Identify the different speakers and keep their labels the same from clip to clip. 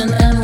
Speaker 1: and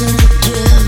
Speaker 1: Yeah.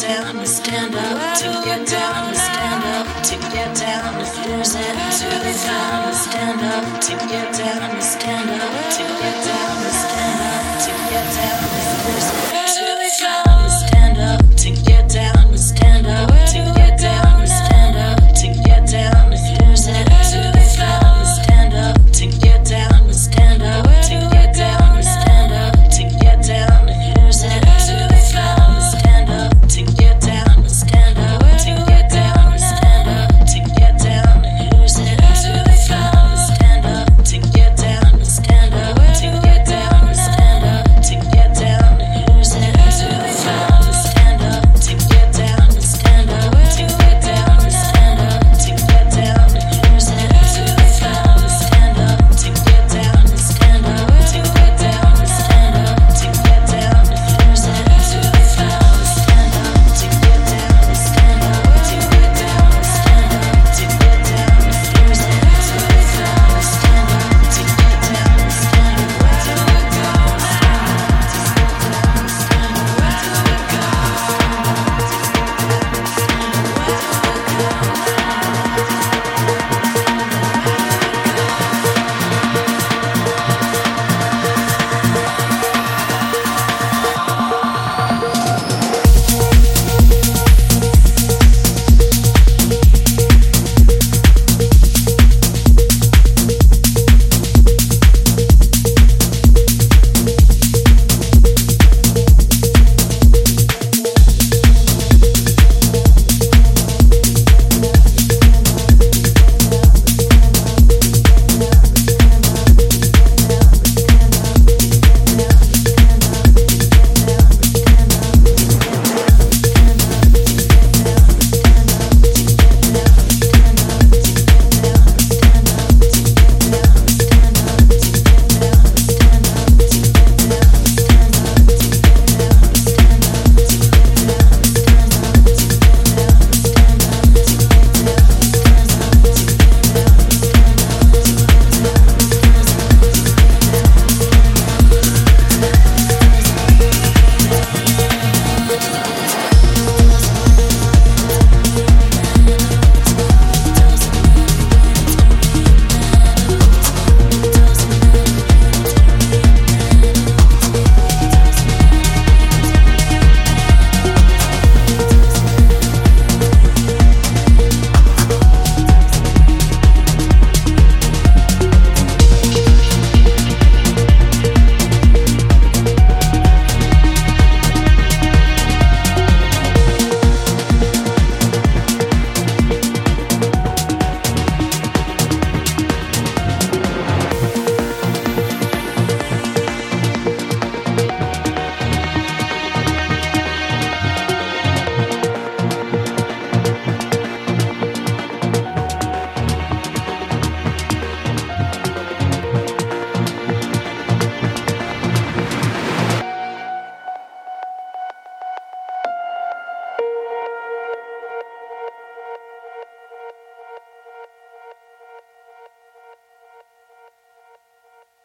Speaker 1: down and stand up, to get down and stand up, to get down if there's it to be found and stand up, to get down and stand up, to get down and stand up, to get down if there's it to be found.